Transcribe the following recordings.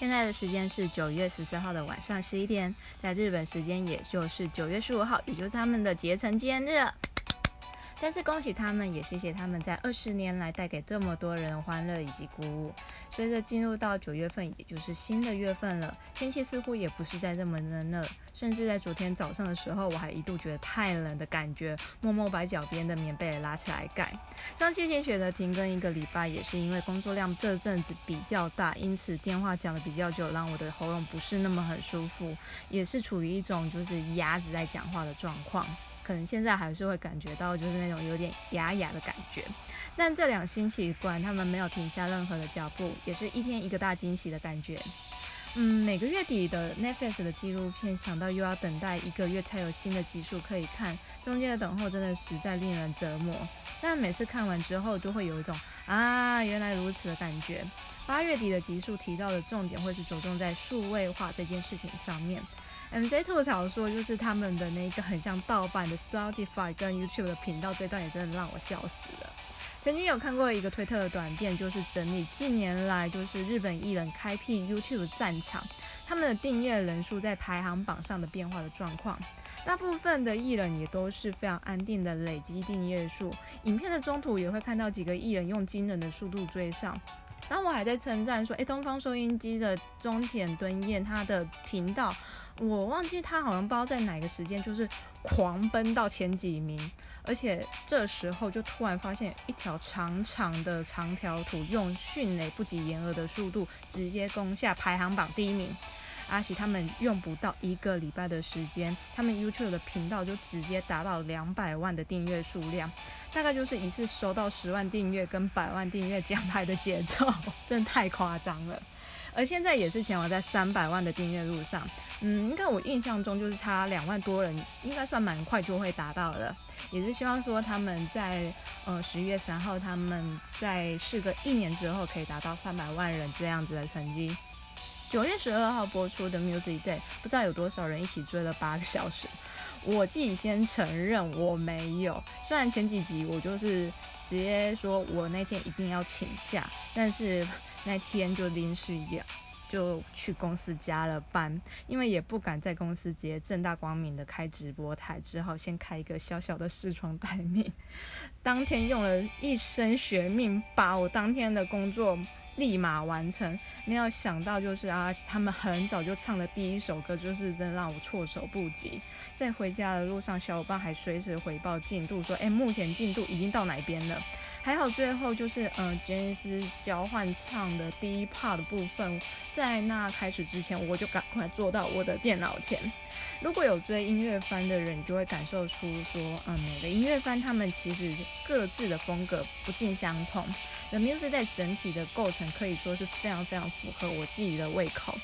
现在的时间是九月十四号的晚上十一点，在日本时间也就是九月十五号，也就是他们的结成纪念日。再次恭喜他们，也谢谢他们在二十年来带给这么多人欢乐以及鼓舞。随着进入到九月份，也就是新的月份了，天气似乎也不是再这么冷了，甚至在昨天早上的时候，我还一度觉得太冷的感觉，默默把脚边的棉被拉起来盖。上期前选择停更一个礼拜，也是因为工作量这阵子比较大，因此电话讲的比较久，让我的喉咙不是那么很舒服，也是处于一种就是鸭子在讲话的状况。可能现在还是会感觉到就是那种有点哑哑的感觉，但这两星期管他们没有停下任何的脚步，也是一天一个大惊喜的感觉。嗯，每个月底的 Netflix 的纪录片，想到又要等待一个月才有新的集数可以看，中间的等候真的实在令人折磨。但每次看完之后，都会有一种啊原来如此的感觉。八月底的集数提到的重点会是着重在数位化这件事情上面。MJ 吐槽说，就是他们的那个很像盗版的 Spotify 跟 YouTube 的频道，这段也真的让我笑死了。曾经有看过一个推特的短片，就是整理近年来就是日本艺人开辟 YouTube 战场，他们的订阅人数在排行榜上的变化的状况。大部分的艺人也都是非常安定的累积订阅数，影片的中途也会看到几个艺人用惊人的速度追上。当我还在称赞说，诶，东方收音机的中田敦彦他的频道。我忘记他好像不知道在哪个时间，就是狂奔到前几名，而且这时候就突然发现一条长长的长条图，用迅雷不及掩耳的速度直接攻下排行榜第一名。阿喜他们用不到一个礼拜的时间，他们 YouTube 的频道就直接达到两百万的订阅数量，大概就是一次收到十万订阅跟百万订阅奖牌的节奏，真的太夸张了。而现在也是前往在三百万的订阅路上，嗯，应该我印象中就是差两万多人，应该算蛮快就会达到了。也是希望说他们在呃十一月三号，他们在事隔一年之后可以达到三百万人这样子的成绩。九月十二号播出的 Music Day，不知道有多少人一起追了八个小时。我自己先承认我没有，虽然前几集我就是直接说我那天一定要请假，但是。那天就临时要就去公司加了班，因为也不敢在公司直接正大光明的开直播台，只好先开一个小小的视窗待命。当天用了一身学命，把我当天的工作立马完成。没有想到就是啊，他们很早就唱的第一首歌，就是真的让我措手不及。在回家的路上，小伙伴还随时回报进度，说：“哎，目前进度已经到哪边了？”还好，最后就是嗯，杰尼斯交换唱的第一 part 的部分，在那开始之前，我就赶快坐到我的电脑前。如果有追音乐番的人，你就会感受出说，嗯，每个音乐番他们其实各自的风格不尽相同。The Music 在整体的构成可以说是非常非常符合我自己的胃口。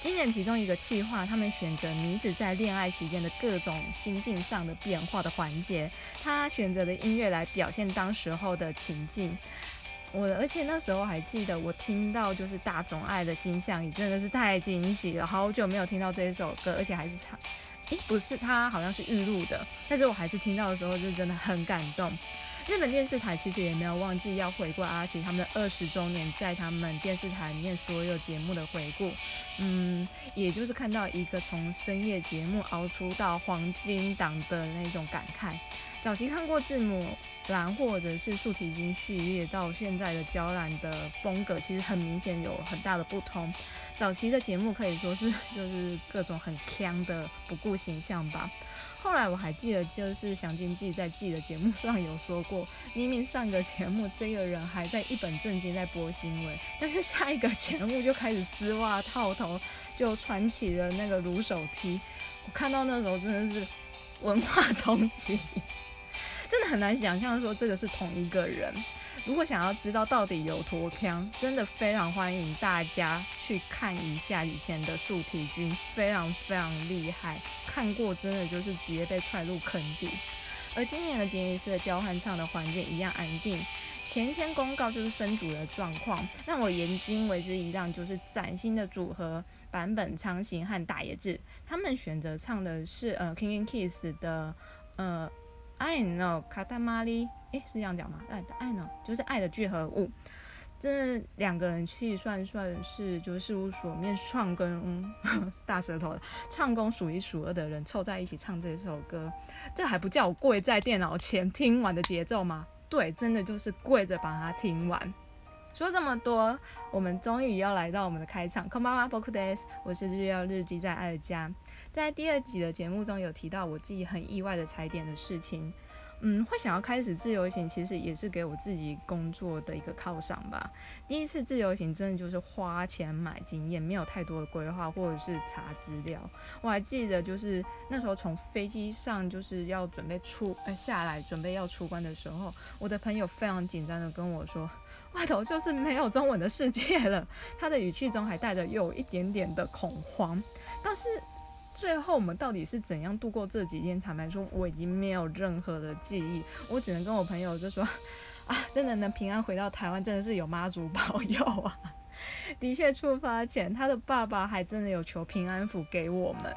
今年其中一个企划，他们选择女子在恋爱期间的各种心境上的变化的环节，他选择的音乐来表现当时候的情境。我而且那时候还记得，我听到就是大众爱的心象，也真的是太惊喜了。好久没有听到这一首歌，而且还是唱，诶，不是，他好像是预录的，但是我还是听到的时候就真的很感动。日本电视台其实也没有忘记要回顾阿喜他们的二十周年，在他们电视台里面所有节目的回顾，嗯，也就是看到一个从深夜节目熬出到黄金档的那种感慨。早期看过字母蓝或者是竖提琴序列，到现在的娇兰的风格，其实很明显有很大的不同。早期的节目可以说是就是各种很腔的不顾形象吧。后来我还记得，就是祥金记在记的节目上有说过，明明上个节目这个人还在一本正经在播新闻，但是下一个节目就开始丝袜套头，就穿起了那个撸手梯。我看到那时候真的是文化冲击，真的很难想象说这个是同一个人。如果想要知道到底有多强，真的非常欢迎大家去看一下以前的竖体君，非常非常厉害。看过真的就是直接被踹入坑底。而今年的杰尼斯的交换唱的环境一样安定。前一天公告就是分组的状况，让我眼睛为之一亮，就是崭新的组合版本仓行和大野智，他们选择唱的是呃 King and Kiss 的呃 I know Katamari。诶，是这样讲吗？爱的爱呢，就是爱的聚合物。这两个人其实算算是就是事务所面唱跟 大舌头唱功数一数二的人凑在一起唱这首歌，这还不叫我跪在电脑前听完的节奏吗？对，真的就是跪着把它听完。说这么多，我们终于要来到我们的开场。空巴巴 b o k days，我是日曜日记在爱的家。在第二集的节目中有提到我自己很意外的踩点的事情。嗯，会想要开始自由行，其实也是给我自己工作的一个犒赏吧。第一次自由行真的就是花钱买经验，没有太多的规划或者是查资料。我还记得就是那时候从飞机上就是要准备出呃下来准备要出关的时候，我的朋友非常紧张的跟我说。外头就是没有中文的世界了，他的语气中还带着有一点点的恐慌。但是最后我们到底是怎样度过这几天？坦白说，我已经没有任何的记忆，我只能跟我朋友就说：啊，真的能平安回到台湾，真的是有妈祖保佑啊！的确，出发前他的爸爸还真的有求平安符给我们。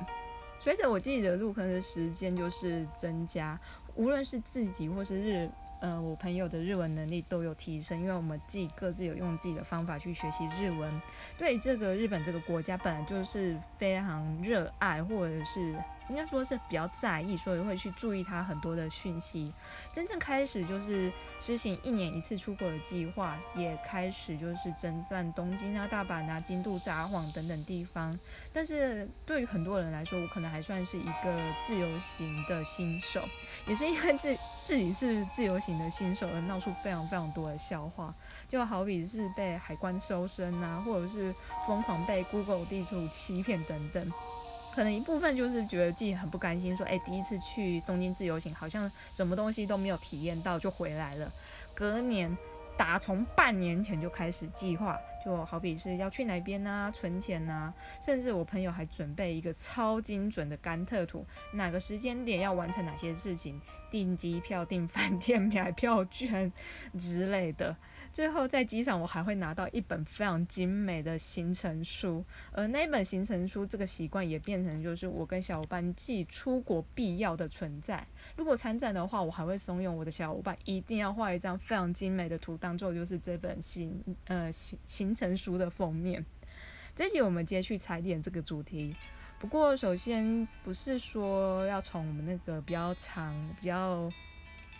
随着我自己的入坑的时间就是增加，无论是自己或是日。呃，我朋友的日文能力都有提升，因为我们自己各自有用自己的方法去学习日文。对这个日本这个国家，本来就是非常热爱，或者是。应该说是比较在意，所以会去注意他很多的讯息。真正开始就是实行一年一次出国的计划，也开始就是征战东京啊、大阪啊、京都、札幌等等地方。但是对于很多人来说，我可能还算是一个自由行的新手，也是因为自自己是自由行的新手而闹出非常非常多的笑话，就好比是被海关搜身啊，或者是疯狂被 Google 地图欺骗等等。可能一部分就是觉得自己很不甘心，说，哎，第一次去东京自由行，好像什么东西都没有体验到就回来了。隔年，打从半年前就开始计划，就好比是要去哪边啊，存钱啊，甚至我朋友还准备一个超精准的甘特图，哪个时间点要完成哪些事情，订机票、订饭店、买票券之类的。最后在机场，我还会拿到一本非常精美的行程书，而那本行程书这个习惯也变成就是我跟小伙伴寄出国必要的存在。如果参展的话，我还会怂恿我的小伙伴一定要画一张非常精美的图，当做就是这本行呃行行程书的封面。这集我们接续踩点这个主题，不过首先不是说要从我们那个比较长比较。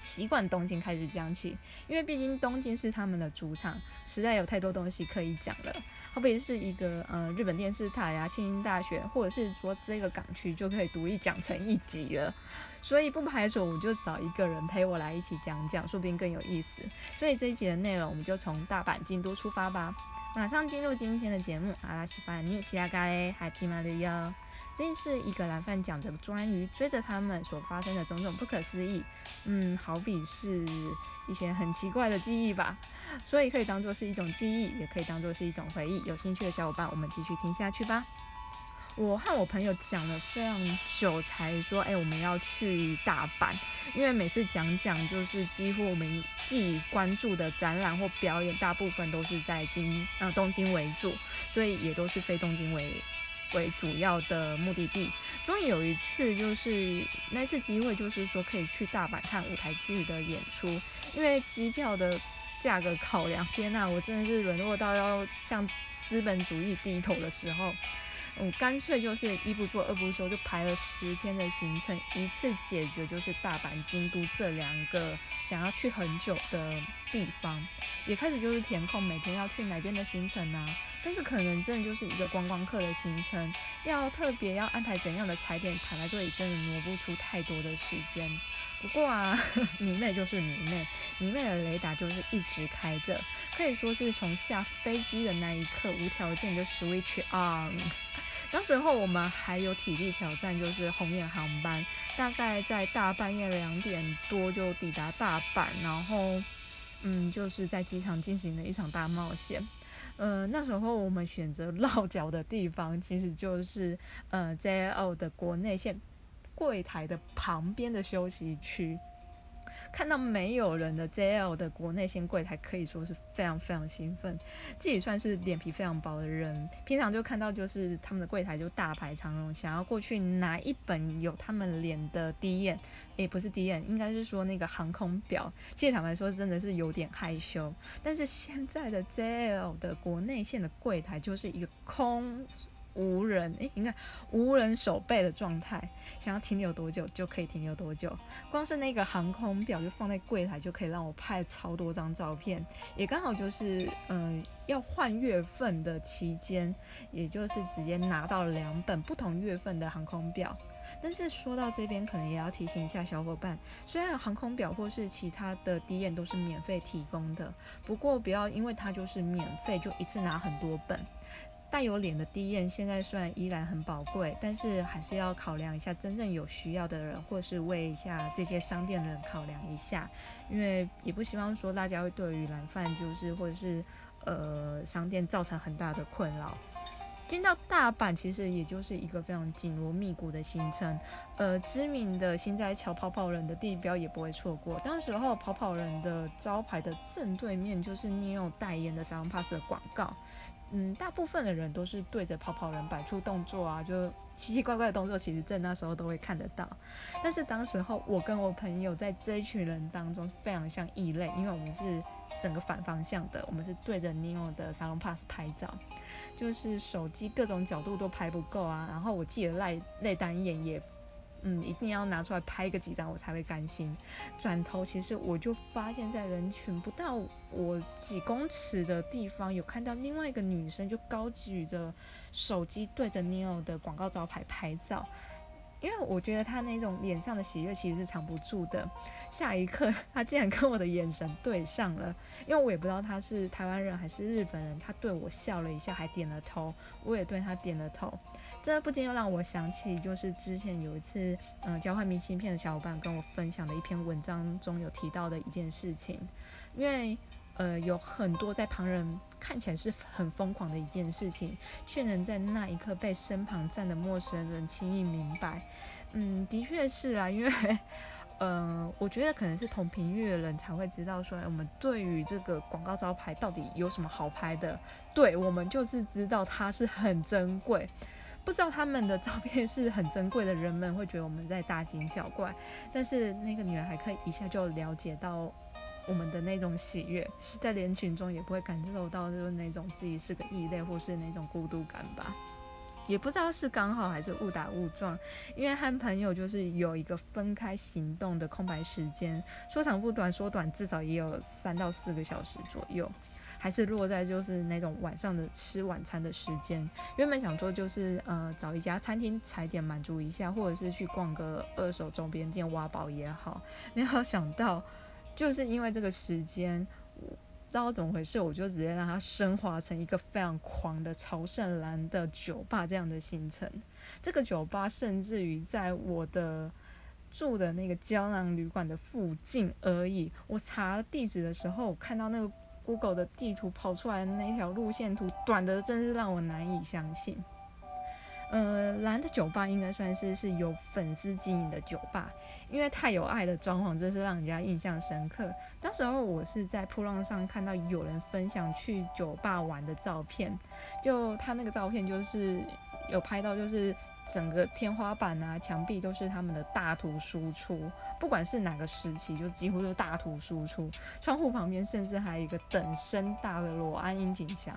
习惯东京开始讲起，因为毕竟东京是他们的主场，实在有太多东西可以讲了。好比是一个呃日本电视台呀、庆应大学，或者是说这个港区就可以独立讲成一集了。所以不排除我就找一个人陪我来一起讲讲，说不定更有意思。所以这一集的内容，我们就从大阪、京都出发吧。马上进入今天的节目，阿拉西班尼西亚咖喱海基马旅游。这是一个蓝饭讲的专于追着他们所发生的种种不可思议，嗯，好比是一些很奇怪的记忆吧，所以可以当做是一种记忆，也可以当做是一种回忆。有兴趣的小伙伴，我们继续听下去吧。我和我朋友讲了非常久，才说，哎，我们要去大阪，因为每次讲讲，就是几乎我们既关注的展览或表演，大部分都是在京呃东京为主，所以也都是非东京为。为主要的目的地，终于有一次，就是那次机会，就是说可以去大阪看舞台剧的演出。因为机票的价格考量，天呐，我真的是沦落到要向资本主义低头的时候。我干脆就是一不做二不休，就排了十天的行程，一次解决就是大阪、京都这两个想要去很久的地方，也开始就是填空每天要去哪边的行程啊。但是可能真的就是一个观光客的行程，要特别要安排怎样的踩点，坦白说也真的挪不出太多的时间。不过啊，迷妹就是迷妹，迷妹的雷达就是一直开着，可以说是从下飞机的那一刻无条件就 switch on。那时候我们还有体力挑战，就是红眼航班，大概在大半夜两点多就抵达大阪，然后，嗯，就是在机场进行了一场大冒险。呃，那时候我们选择落脚的地方，其实就是呃 JL 的国内线柜台的旁边的休息区。看到没有人的 JL 的国内线柜台，可以说是非常非常兴奋。自己算是脸皮非常薄的人，平常就看到就是他们的柜台就大排长龙，想要过去拿一本有他们脸的第一眼，也不是第一眼，应该是说那个航空表。其实坦白说，真的是有点害羞。但是现在的 JL 的国内线的柜台就是一个空。无人诶，应该无人守备的状态，想要停留多久就可以停留多久。光是那个航空表就放在柜台，就可以让我拍超多张照片。也刚好就是嗯，要换月份的期间，也就是直接拿到两本不同月份的航空表。但是说到这边，可能也要提醒一下小伙伴，虽然航空表或是其他的 D N 都是免费提供的，不过不要因为它就是免费，就一次拿很多本。带有脸的低验现在虽然依然很宝贵，但是还是要考量一下真正有需要的人，或是为一下这些商店的人考量一下，因为也不希望说大家会对于蓝饭就是或者是呃商店造成很大的困扰。进到大阪其实也就是一个非常紧锣密鼓的行程，呃，知名的新斋桥跑跑人的地标也不会错过。当时候跑跑人的招牌的正对面就是 Neo 代言的 Sun Pass 的广告。嗯，大部分的人都是对着跑跑人摆出动作啊，就奇奇怪怪的动作，其实在那时候都会看得到。但是当时候我跟我朋友在这一群人当中非常像异类，因为我们是整个反方向的，我们是对着 Neo 的 Salon Pass 拍照，就是手机各种角度都拍不够啊。然后我记得赖赖单眼也。嗯，一定要拿出来拍个几张，我才会甘心。转头，其实我就发现，在人群不到我几公尺的地方，有看到另外一个女生，就高举着手机对着 Neo 的广告招牌拍照。因为我觉得她那种脸上的喜悦其实是藏不住的。下一刻，她竟然跟我的眼神对上了。因为我也不知道她是台湾人还是日本人，她对我笑了一下，还点了头，我也对她点了头。这不禁又让我想起，就是之前有一次，嗯，交换明信片的小伙伴跟我分享的一篇文章中有提到的一件事情。因为，呃，有很多在旁人看起来是很疯狂的一件事情，却能在那一刻被身旁站的陌生人轻易明白。嗯，的确是啊，因为，嗯，我觉得可能是同频率的人才会知道，说我们对于这个广告招牌到底有什么好拍的。对我们就是知道它是很珍贵。不知道他们的照片是很珍贵的，人们会觉得我们在大惊小怪，但是那个女孩可以一下就了解到我们的那种喜悦，在人群中也不会感受到就是那种自己是个异类或是那种孤独感吧。也不知道是刚好还是误打误撞，因为和朋友就是有一个分开行动的空白时间，说长不短，说短至少也有三到四个小时左右。还是落在就是那种晚上的吃晚餐的时间。原本想说就是呃找一家餐厅踩点满足一下，或者是去逛个二手周边店挖宝也好。没有想到就是因为这个时间，不知道怎么回事，我就直接让它升华成一个非常狂的朝圣蓝的酒吧这样的行程。这个酒吧甚至于在我的住的那个胶囊旅馆的附近而已。我查地址的时候，我看到那个。Google 的地图跑出来的那条路线图，短的真是让我难以相信。呃，蓝的酒吧应该算是是有粉丝经营的酒吧，因为太有爱的装潢，真是让人家印象深刻。当时候我是在铺浪上看到有人分享去酒吧玩的照片，就他那个照片就是有拍到，就是整个天花板啊、墙壁都是他们的大图输出。不管是哪个时期，就几乎都大图输出。窗户旁边甚至还有一个等身大的裸安音景箱，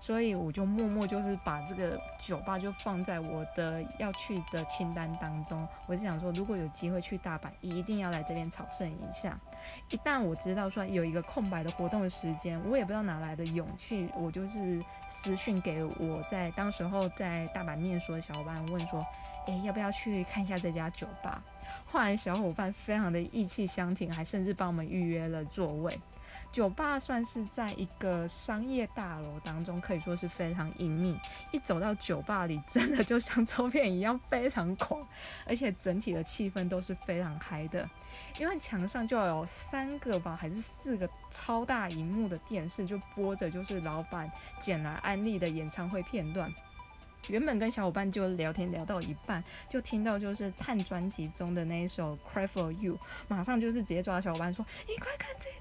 所以我就默默就是把这个酒吧就放在我的要去的清单当中。我是想说，如果有机会去大阪，一定要来这边朝圣一下。一旦我知道说有一个空白的活动的时间，我也不知道哪来的勇气，我就是私讯给我在当时候在大阪念书的小伙伴问说，诶，要不要去看一下这家酒吧？后来小伙伴非常的意气相挺，还甚至帮我们预约了座位。酒吧算是在一个商业大楼当中，可以说是非常隐秘。一走到酒吧里，真的就像照片一样非常狂，而且整体的气氛都是非常嗨的。因为墙上就有三个吧，还是四个超大荧幕的电视，就播着就是老板剪来安利的演唱会片段。原本跟小伙伴就聊天聊到一半，就听到就是探专辑中的那一首《Cry for You》，马上就是直接抓小伙伴说：“你快看这，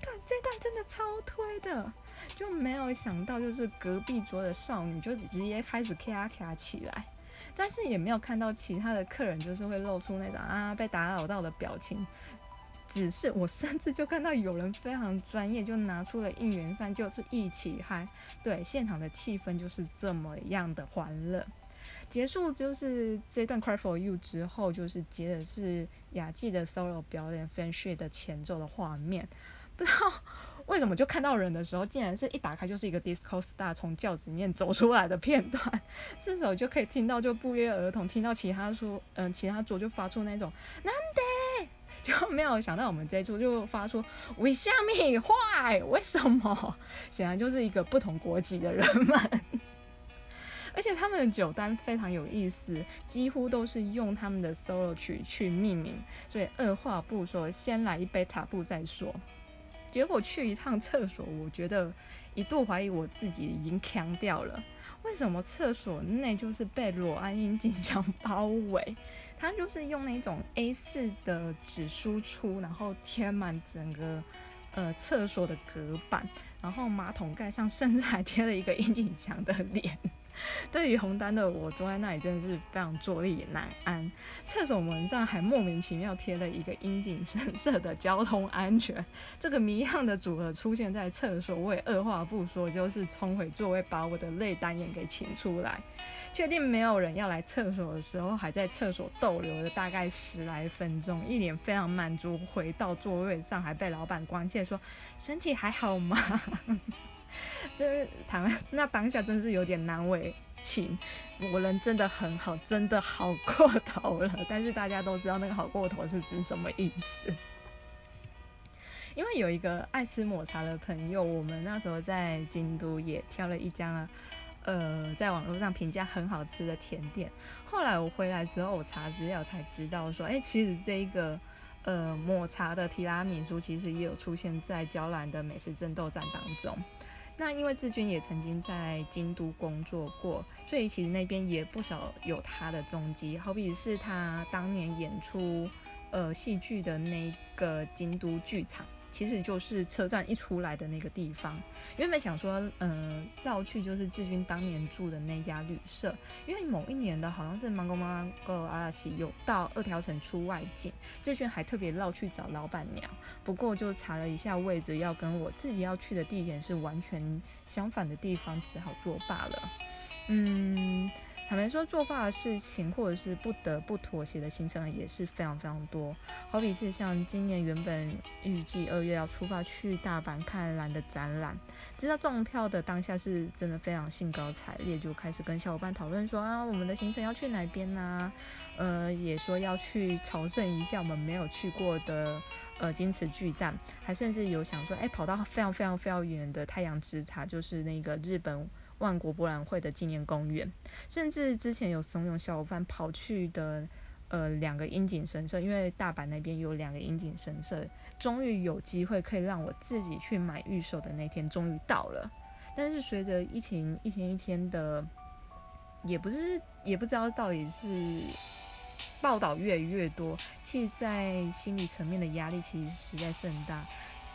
超推的。”就没有想到就是隔壁桌的少女就直接开始咔咔起来，但是也没有看到其他的客人就是会露出那种啊被打扰到的表情。只是我甚至就看到有人非常专业，就拿出了应援扇，就是一起嗨。对，现场的气氛就是这么样的欢乐。结束就是这段《Cry for You》之后，就是接的是雅纪的 solo 表演《f a n s h i 的前奏的画面。不知道为什么就看到人的时候，竟然是一打开就是一个 Disco Star 从轿子里面走出来的片段。这时候就可以听到，就不约而同听到其他说，嗯，其他桌就发出那种难得。就没有想到我们这一组就发出为虾米坏？为什么？显然就是一个不同国籍的人们，而且他们的酒单非常有意思，几乎都是用他们的 solo 曲去命名。所以二话不说，先来一杯塔布再说。结果去一趟厕所，我觉得一度怀疑我自己已经腔掉了。为什么厕所内就是被裸安音景象包围？它就是用那种 A 四的纸输出，然后贴满整个呃厕所的隔板，然后马桶盖上甚至还贴了一个殷景祥的脸。对于红单的我，坐在那里真的是非常坐立难安。厕所门上还莫名其妙贴了一个阴茎深色的交通安全，这个谜样的组合出现在厕所，我也二话不说，就是冲回座位，把我的泪单眼给请出来。确定没有人要来厕所的时候，还在厕所逗留了大概十来分钟，一脸非常满足，回到座位上，还被老板关切说：“身体还好吗？” 这谈那当下真是有点难为情，我人真的很好，真的好过头了。但是大家都知道那个好过头是指什么意思？因为有一个爱吃抹茶的朋友，我们那时候在京都也挑了一家，呃，在网络上评价很好吃的甜点。后来我回来之后，我查资料才知道说，哎，其实这一个呃抹茶的提拉米苏，其实也有出现在娇兰的美食争斗战当中。那因为志军也曾经在京都工作过，所以其实那边也不少有他的踪迹。好比是他当年演出呃戏剧的那个京都剧场。其实就是车站一出来的那个地方。原本想说，嗯，绕去就是志军当年住的那家旅社，因为某一年的好像是芒果芒果阿拉西有到二条城出外景，志军还特别绕去找老板娘。不过就查了一下位置，要跟我自己要去的地点是完全相反的地方，只好作罢了。嗯。坦白说，作罢的事情，或者是不得不妥协的行程也是非常非常多。好比是像今年原本预计二月要出发去大阪看蓝的展览，知道中票的当下是真的非常兴高采烈，就开始跟小伙伴讨论说啊，我们的行程要去哪边呢？呃，也说要去朝圣一下我们没有去过的呃金池巨蛋，还甚至有想说，哎，跑到非常非常非常远的太阳之塔，就是那个日本。万国博览会的纪念公园，甚至之前有怂恿小伙伴跑去的，呃，两个樱井神社，因为大阪那边有两个樱井神社，终于有机会可以让我自己去买预售的那天终于到了。但是随着疫情一天一天的，也不是也不知道到底是报道越来越多，其实在心理层面的压力其实实在是很大。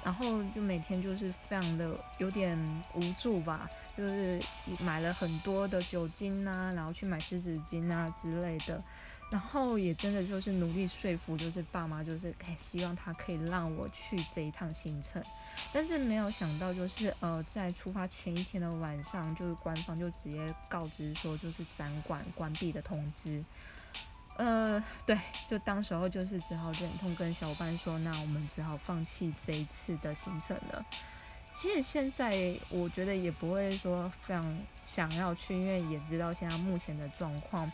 然后就每天就是非常的有点无助吧，就是买了很多的酒精啊，然后去买湿纸巾啊之类的，然后也真的就是努力说服，就是爸妈就是希望他可以让我去这一趟行程，但是没有想到就是呃在出发前一天的晚上，就是官方就直接告知说就是展馆关闭的通知。呃，对，就当时候就是只好忍痛跟小伙伴说，那我们只好放弃这一次的行程了。其实现在我觉得也不会说非常想要去，因为也知道现在目前的状况，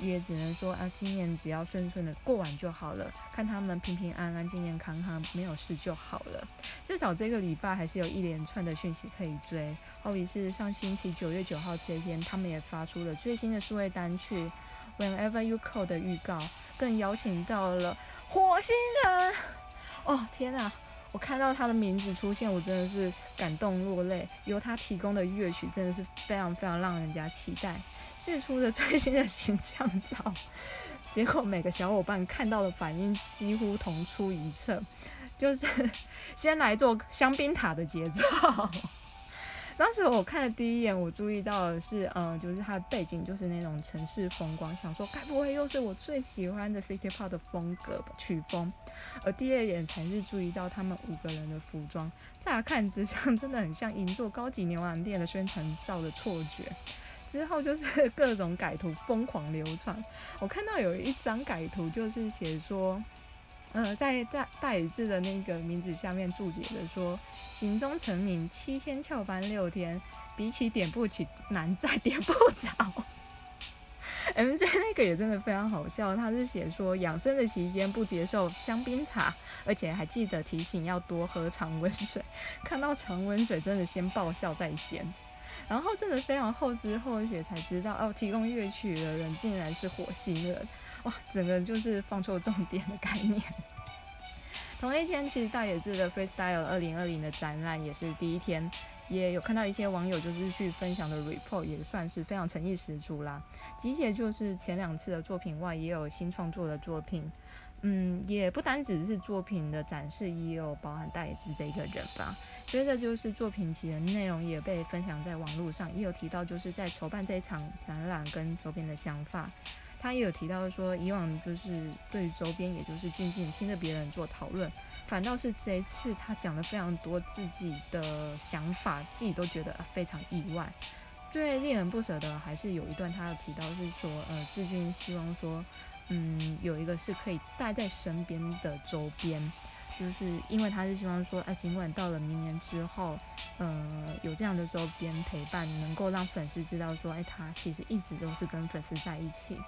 也只能说啊，今年只要顺顺的过完就好了，看他们平平安安、健健康康，没有事就好了。至少这个礼拜还是有一连串的讯息可以追，好比是上星期九月九号这一天，他们也发出了最新的数位单曲。Whenever you call 的预告，更邀请到了火星人。哦天哪！我看到他的名字出现，我真的是感动落泪。由他提供的乐曲真的是非常非常让人家期待。试出的最新的形象照，结果每个小伙伴看到的反应几乎同出一辙，就是先来做香槟塔的节奏。当时我看的第一眼，我注意到的是，嗯，就是它的背景就是那种城市风光，想说该不会又是我最喜欢的 City Pop 的风格吧曲风？而第二眼才是注意到他们五个人的服装，乍看之下 真的很像银座高级牛郎店的宣传照的错觉。之后就是 各种改图疯狂流传，我看到有一张改图就是写说。呃，在大大理寺的那个名字下面注解的说，行踪成名七天翘班六天，比起点不起难再点不着。M J 那个也真的非常好笑，他是写说养生的期间不接受香槟茶，而且还记得提醒要多喝常温水。看到常温水真的先爆笑再先，然后真的非常后知后觉才知道哦，提供乐曲的人竟然是火星人。哇，整个就是放错重点的概念。同一天，其实大野智的 Freestyle 二零二零的展览也是第一天，也有看到一些网友就是去分享的 report，也算是非常诚意十足啦。集结就是前两次的作品外，也有新创作的作品。嗯，也不单只是作品的展示，也有包含大野智这一个人吧。接着就是作品集的内容也被分享在网络上，也有提到就是在筹办这一场展览跟周边的想法。他也有提到说，以往就是对周边，也就是静静听着别人做讨论，反倒是这一次他讲了非常多自己的想法，自己都觉得非常意外。最令人不舍的还是有一段，他有提到是说，呃，志军希望说，嗯，有一个是可以带在身边的周边。就是因为他是希望说，哎，尽管到了明年之后，呃，有这样的周边陪伴，能够让粉丝知道说，哎，他其实一直都是跟粉丝在一起。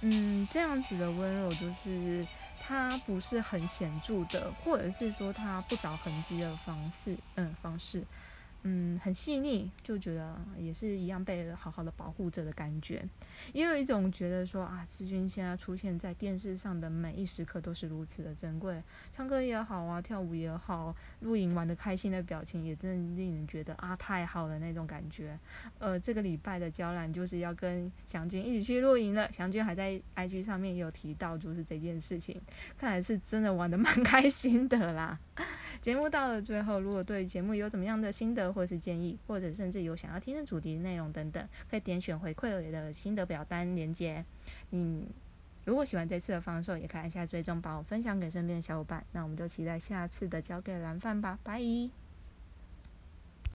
嗯，这样子的温柔，就是他不是很显著的，或者是说他不着痕迹的方式，嗯，方式。嗯，很细腻，就觉得也是一样被好好的保护着的感觉，也有一种觉得说啊，志军现在出现在电视上的每一时刻都是如此的珍贵，唱歌也好啊，跳舞也好，露营玩的开心的表情也真的令人觉得啊，太好了那种感觉。呃，这个礼拜的娇兰就是要跟祥君一起去露营了，祥君还在 IG 上面也有提到就是这件事情，看来是真的玩的蛮开心的啦。节目到了最后，如果对节目有怎么样的心得或是建议，或者甚至有想要听的主题内容等等，可以点选回馈的心得表单连接。嗯，如果喜欢这次的放送，也可以按下追踪，把我分享给身边的小伙伴。那我们就期待下次的交给蓝饭吧，拜。